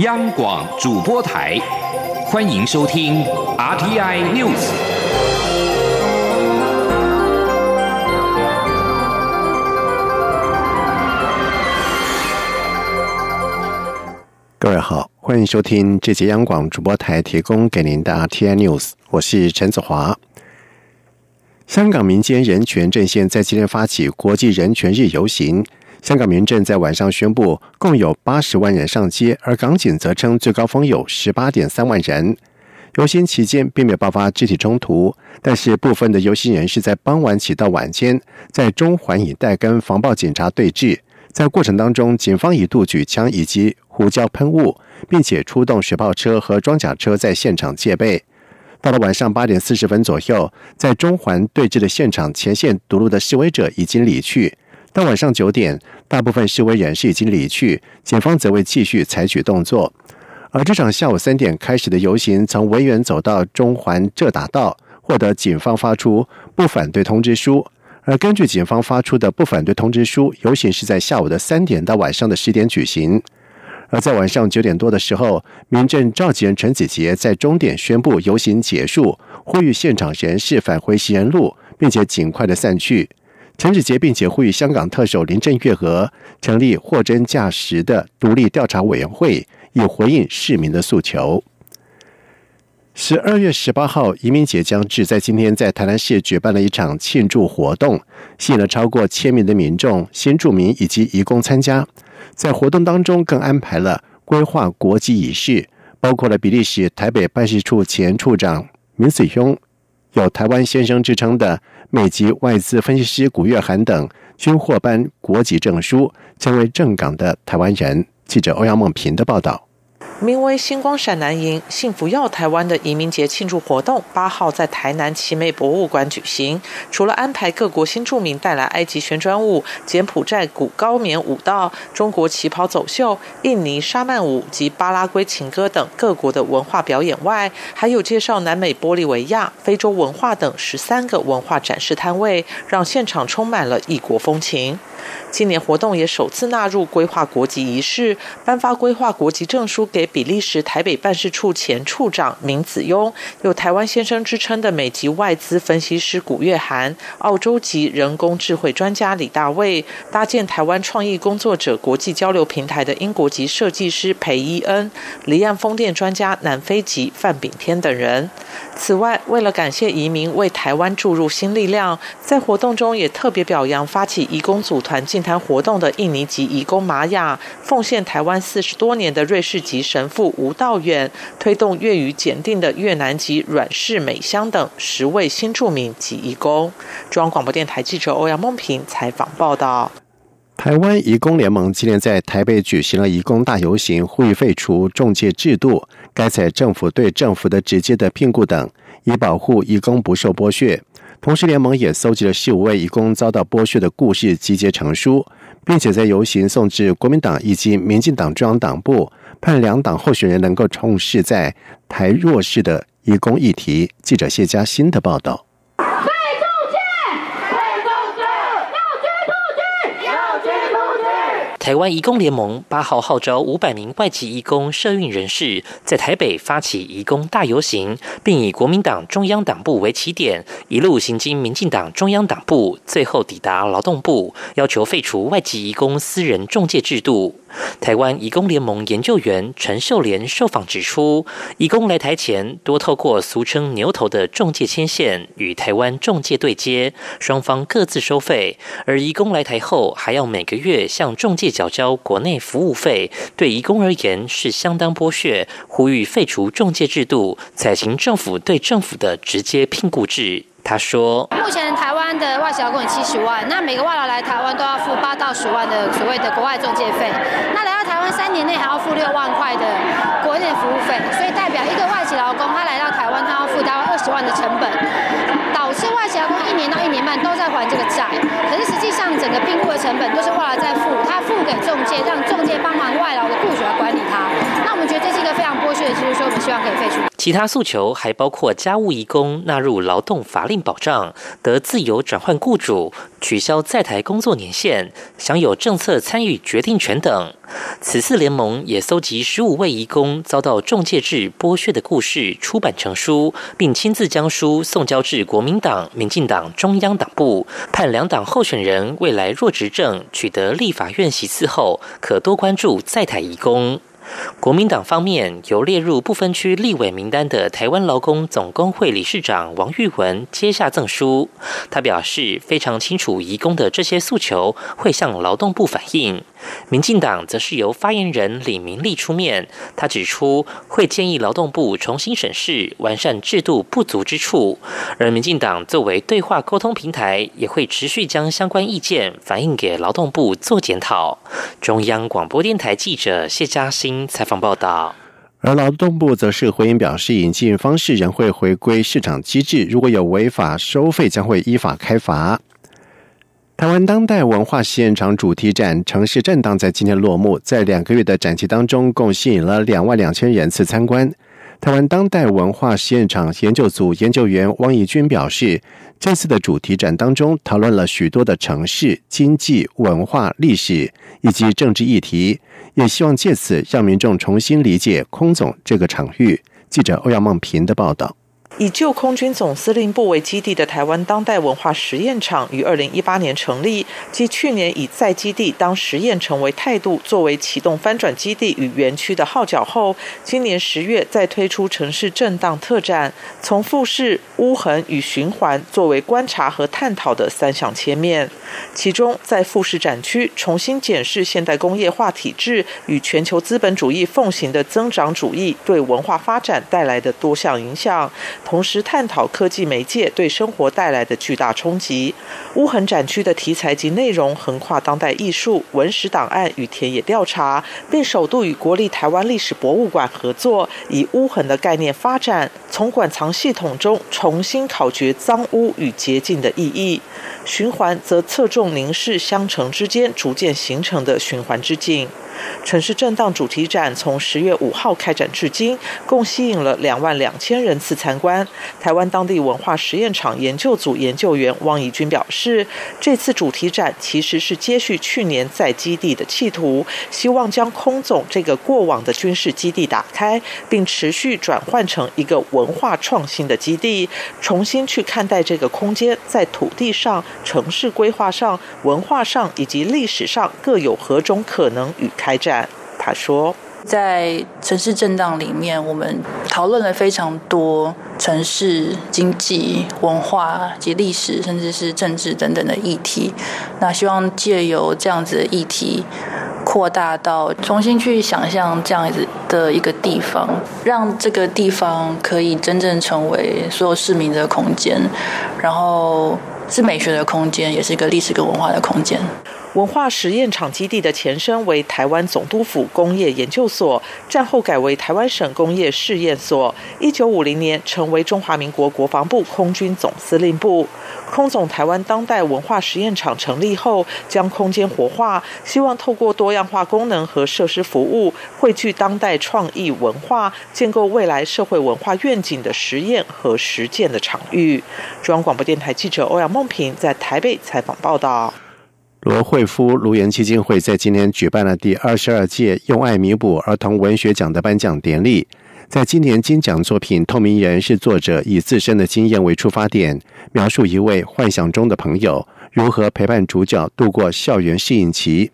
央广主播台，欢迎收听 RTI News。各位好，欢迎收听这节央广主播台提供给您的 RTI News，我是陈子华。香港民间人权阵线在今天发起国际人权日游行。香港民政在晚上宣布，共有八十万人上街，而港警则称最高峰有十八点三万人。游行期间并没有爆发肢体冲突，但是部分的游行人士在傍晚起到晚间，在中环一带跟防暴警察对峙。在过程当中，警方一度举枪以及胡椒喷雾，并且出动水炮车和装甲车在现场戒备。到了晚上八点四十分左右，在中环对峙的现场前线堵路的示威者已经离去。到晚上九点，大部分示威人士已经离去，警方则未继续采取动作。而这场下午三点开始的游行，从维园走到中环浙大道，获得警方发出不反对通知书。而根据警方发出的不反对通知书，游行是在下午的三点到晚上的十点举行。而在晚上九点多的时候，民政召集人陈子杰在终点宣布游行结束，呼吁现场人士返回行人路，并且尽快的散去。陈子杰并且呼吁香港特首林郑月娥成立货真价实的独立调查委员会，以回应市民的诉求。十二月十八号，移民节将至，在今天在台南市举办了一场庆祝活动，吸引了超过千名的民众、新住民以及移工参加。在活动当中，更安排了规划国籍仪式，包括了比利时台北办事处前处长明子庸。有“台湾先生”之称的美籍外资分析师古月涵等，均获颁国籍证书，成为正港的台湾人。记者欧阳梦平的报道。名为“星光闪南营幸福耀台湾”的移民节庆祝活动，八号在台南奇美博物馆举行。除了安排各国新住民带来埃及旋转舞、柬埔寨古高棉舞蹈、中国旗袍走秀、印尼沙曼舞及巴拉圭情歌等各国的文化表演外，还有介绍南美玻利维亚、非洲文化等十三个文化展示摊位，让现场充满了异国风情。今年活动也首次纳入规划国籍仪式，颁发规划国籍证书给比利时台北办事处前处长明子庸，有“台湾先生”之称的美籍外资分析师古月涵，澳洲籍人工智慧专家李大卫，搭建台湾创意工作者国际交流平台的英国籍设计师裴伊恩，离岸风电专家南非籍范炳天等人。此外，为了感谢移民为台湾注入新力量，在活动中也特别表扬发起移工组团进坛活动的印尼籍移工玛雅，奉献台湾四十多年的瑞士籍神父吴道远，推动粤语检定的越南籍阮氏美香等十位新住民籍移工。中央广播电台记者欧阳梦平采访报道。台湾移工联盟今天在台北举行了移工大游行，呼吁废除中介制度，改采政府对政府的直接的聘雇等，以保护移工不受剥削。同时，联盟也搜集了十五位移工遭到剥削的故事，集结成书，并且在游行送至国民党以及民进党中央党部，盼两党候选人能够重视在台弱势的移工议题。记者谢佳欣的报道。台湾移工联盟八号号召五百名外籍移工社运人士，在台北发起移工大游行，并以国民党中央党部为起点，一路行经民进党中央党部，最后抵达劳动部，要求废除外籍移工私人中介制度。台湾移工联盟研究员陈秀莲受访指出，移工来台前多透过俗称“牛头”的中介牵线，与台湾中介对接，双方各自收费；而移工来台后，还要每个月向中介缴交国内服务费，对移工而言是相当剥削。呼吁废除中介制度，采行政府对政府的直接聘雇制。他说：“目前台湾的外籍劳工有七十万，那每个外劳来台湾都要付八到十万的所谓的国外中介费。那来到台湾三年内还要付六万块的国内服务费，所以代表一个外籍劳工他来到台湾，他要付大概二十万的成本，加工一年到一年半都在还这个债。可是实际上整个聘雇的成本都是后来在付，他付给中介，让中介帮忙外劳的雇主来管理他。我觉得这是一个非常剥削的制度，所以我们希望可以废除。”其他诉求还包括家务移工纳入劳动法令保障、得自由转换雇主、取消在台工作年限、享有政策参与决定权等。此次联盟也搜集十五位移工遭到中介制剥削的故事，出版成书，并亲自将书送交至国民党、民进党中央党部，盼两党候选人未来若执政取得立法院席次后，可多关注在台移工。国民党方面由列入不分区立委名单的台湾劳工总工会理事长王玉文接下赠书，他表示非常清楚移工的这些诉求，会向劳动部反映。民进党则是由发言人李明利出面，他指出会建议劳动部重新审视完善制度不足之处，而民进党作为对话沟通平台，也会持续将相关意见反映给劳动部做检讨。中央广播电台记者谢嘉欣采访报道。而劳动部则是回应表示，引进方式仍会回归市场机制，如果有违法收费，将会依法开罚。台湾当代文化实验场主题展“城市震荡”在今天落幕，在两个月的展期当中，共吸引了两万两千人次参观。台湾当代文化实验场研究组研究员汪义军表示，这次的主题展当中讨论了许多的城市、经济、文化、历史以及政治议题，也希望借此让民众重新理解空总这个场域。记者欧阳梦平的报道。以旧空军总司令部为基地的台湾当代文化实验场于二零一八年成立，继去年以在基地当实验成为态度，作为启动翻转基地与园区的号角后，今年十月再推出城市震荡特展，从复式、污痕与循环作为观察和探讨的三项切面。其中，在复式展区重新检视现代工业化体制与全球资本主义奉行的增长主义对文化发展带来的多项影响。同时探讨科技媒介对生活带来的巨大冲击。乌痕展区的题材及内容横跨当代艺术、文史档案与田野调查，并首度与国立台湾历史博物馆合作，以乌痕的概念发展，从馆藏系统中重新考掘脏污与洁净的意义。循环则侧重凝视相城之间逐渐形成的循环之境。城市震荡主题展从十月五号开展至今，共吸引了两万两千人次参观。台湾当地文化实验场研究组研究员汪怡君表示，这次主题展其实是接续去年在基地的企图，希望将空总这个过往的军事基地打开，并持续转换成一个文化创新的基地，重新去看待这个空间在土地上、城市规划上、文化上以及历史上各有何种可能与。开展，他说，在城市震荡里面，我们讨论了非常多城市经济、文化及历史，甚至是政治等等的议题。那希望借由这样子的议题，扩大到重新去想象这样子的一个地方，让这个地方可以真正成为所有市民的空间，然后是美学的空间，也是一个历史跟文化的空间。文化实验场基地的前身为台湾总督府工业研究所，战后改为台湾省工业试验所。一九五零年成为中华民国国防部空军总司令部。空总台湾当代文化实验场成立后，将空间活化，希望透过多样化功能和设施服务，汇聚当代创意文化，建构未来社会文化愿景的实验和实践的场域。中央广播电台记者欧阳梦平在台北采访报道。罗惠夫卢岩基金会在今天举办了第二十二届“用爱弥补儿童文学奖”的颁奖典礼。在今年金奖作品《透明人》是作者以自身的经验为出发点，描述一位幻想中的朋友如何陪伴主角度过校园适应期。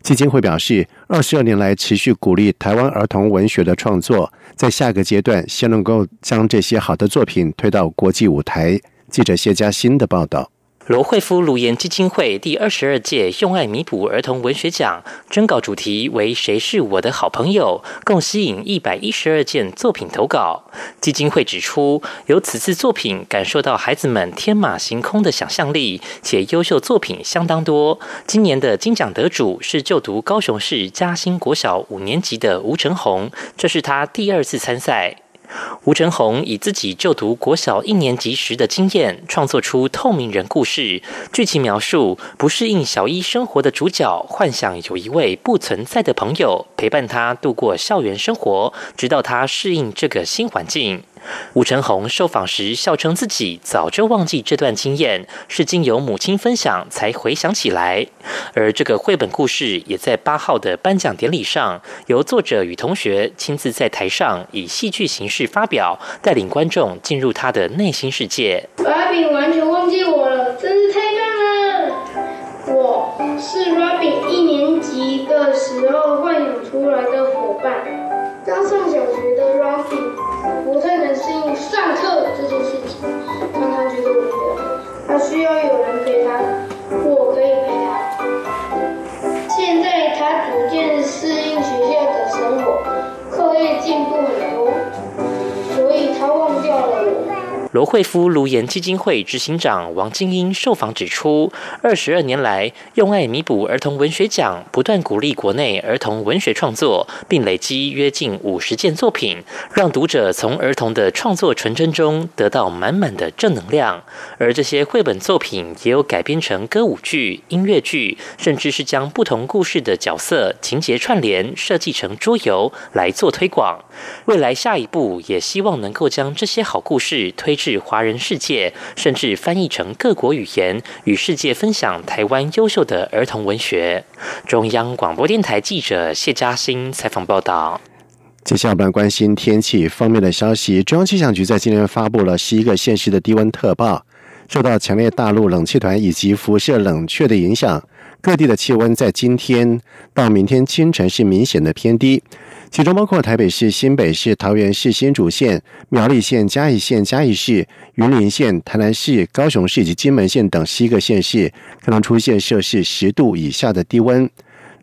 基金会表示，二十二年来持续鼓励台湾儿童文学的创作，在下个阶段先能够将这些好的作品推到国际舞台。记者谢佳欣的报道。罗惠夫卢岩基金会第二十二届用爱弥补儿童文学奖征稿主题为“谁是我的好朋友”，共吸引一百一十二件作品投稿。基金会指出，由此次作品感受到孩子们天马行空的想象力，且优秀作品相当多。今年的金奖得主是就读高雄市嘉兴国小五年级的吴成宏，这是他第二次参赛。吴成红以自己就读国小一年级时的经验，创作出《透明人》故事。剧情描述不适应小一生活的主角，幻想有一位不存在的朋友陪伴他度过校园生活，直到他适应这个新环境。吴成宏受访时笑称自己早就忘记这段经验，是经由母亲分享才回想起来。而这个绘本故事也在八号的颁奖典礼上，由作者与同学亲自在台上以戏剧形式发表，带领观众进入他的内心世界。Robin 完全忘记我了，真是太棒了！我是 Robin 一年级的时候幻想出来的伙伴，刚上小学的 Robin。不太这件事情，让他觉得无聊。他需要有惠夫卢颜基金会执行长王金英受访指出，二十二年来用爱弥补儿童文学奖，不断鼓励国内儿童文学创作，并累积约近五十件作品，让读者从儿童的创作纯真中得到满满的正能量。而这些绘本作品也有改编成歌舞剧、音乐剧，甚至是将不同故事的角色情节串联设计成桌游来做推广。未来下一步也希望能够将这些好故事推。至华人世界，甚至翻译成各国语言，与世界分享台湾优秀的儿童文学。中央广播电台记者谢嘉欣采访报道。接下来我们关心天气方面的消息。中央气象局在今天发布了十一个县市的低温特报，受到强烈大陆冷气团以及辐射冷却的影响，各地的气温在今天到明天清晨是明显的偏低。其中包括台北市、新北市、桃园市、新竹县、苗栗县、嘉义县、嘉义市、云林县、台南市、高雄市以及金门县等七个县市可能出现摄氏十度以下的低温。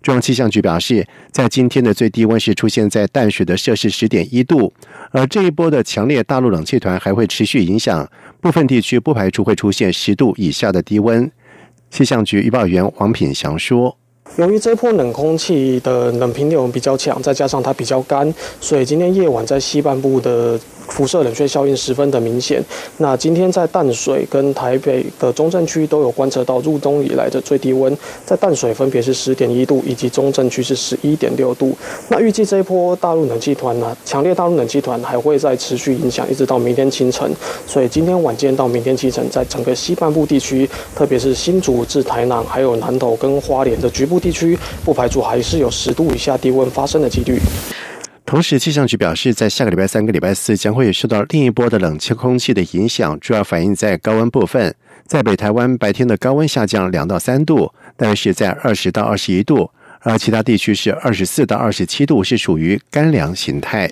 中央气象局表示，在今天的最低温是出现在淡水的摄氏十点一度，而这一波的强烈大陆冷气团还会持续影响部分地区，不排除会出现十度以下的低温。气象局预报员王品祥说。由于这波冷空气的冷平流比较强，再加上它比较干，所以今天夜晚在西半部的。辐射冷却效应十分的明显。那今天在淡水跟台北的中正区都有观测到入冬以来的最低温，在淡水分别是十点一度，以及中正区是十一点六度。那预计这一波大陆冷气团呢，强烈大陆冷气团还会再持续影响，一直到明天清晨。所以今天晚间到明天清晨，在整个西半部地区，特别是新竹至台南，还有南投跟花莲的局部地区，不排除还是有十度以下低温发生的几率。同时，气象局表示，在下个礼拜三、个礼拜四将会受到另一波的冷气空气的影响，主要反映在高温部分。在北台湾，白天的高温下降两到三度，但是在二十到二十一度；而其他地区是二十四到二十七度，是属于干凉形态。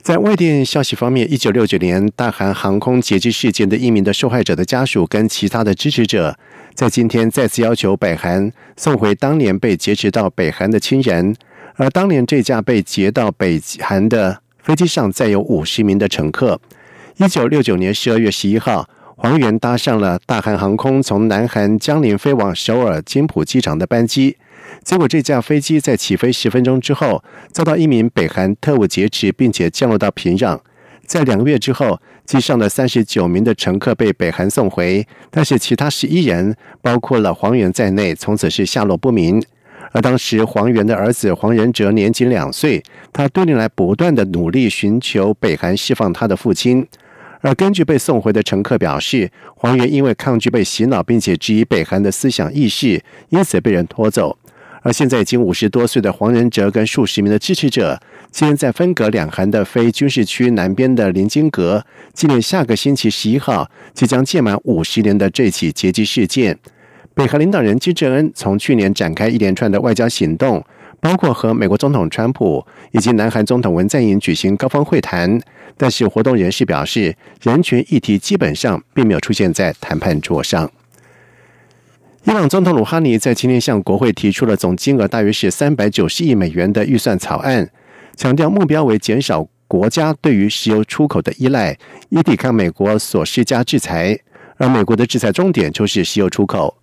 在外电消息方面，一九六九年大韩航空劫机事件的一名的受害者的家属跟其他的支持者，在今天再次要求北韩送回当年被劫持到北韩的亲人。而当年这架被劫到北韩的飞机上载有五十名的乘客。一九六九年十二月十一号，黄源搭上了大韩航空从南韩江陵飞往首尔金浦机场的班机，结果这架飞机在起飞十分钟之后遭到一名北韩特务劫持，并且降落到平壤。在两个月之后，机上的三十九名的乘客被北韩送回，但是其他十一人，包括了黄源在内，从此是下落不明。而当时黄元的儿子黄仁哲年仅两岁，他多年来不断的努力寻求北韩释放他的父亲。而根据被送回的乘客表示，黄元因为抗拒被洗脑，并且质疑北韩的思想意识，因此被人拖走。而现在已经五十多岁的黄仁哲跟数十名的支持者，今天在分隔两韩的非军事区南边的临津阁，纪念下个星期十一号即将届满五十年的这起劫机事件。美韩领导人金正恩从去年展开一连串的外交行动，包括和美国总统川普以及南韩总统文在寅举行高峰会谈。但是，活动人士表示，人权议题基本上并没有出现在谈判桌上。伊朗总统鲁哈尼在今天向国会提出了总金额大约是三百九十亿美元的预算草案，强调目标为减少国家对于石油出口的依赖，以抵抗美国所施加制裁。而美国的制裁重点就是石油出口。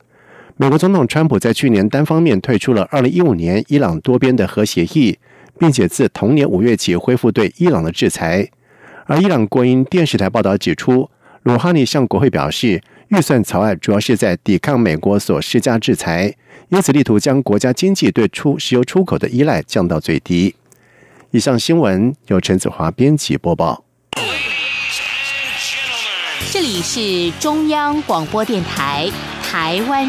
美国总统川普在去年单方面退出了二零一五年伊朗多边的核协议，并且自同年五月起恢复对伊朗的制裁。而伊朗国营电视台报道指出，鲁哈尼向国会表示，预算草案主要是在抵抗美国所施加制裁，因此力图将国家经济对出石油出口的依赖降到最低。以上新闻由陈子华编辑播报。这里是中央广播电台台湾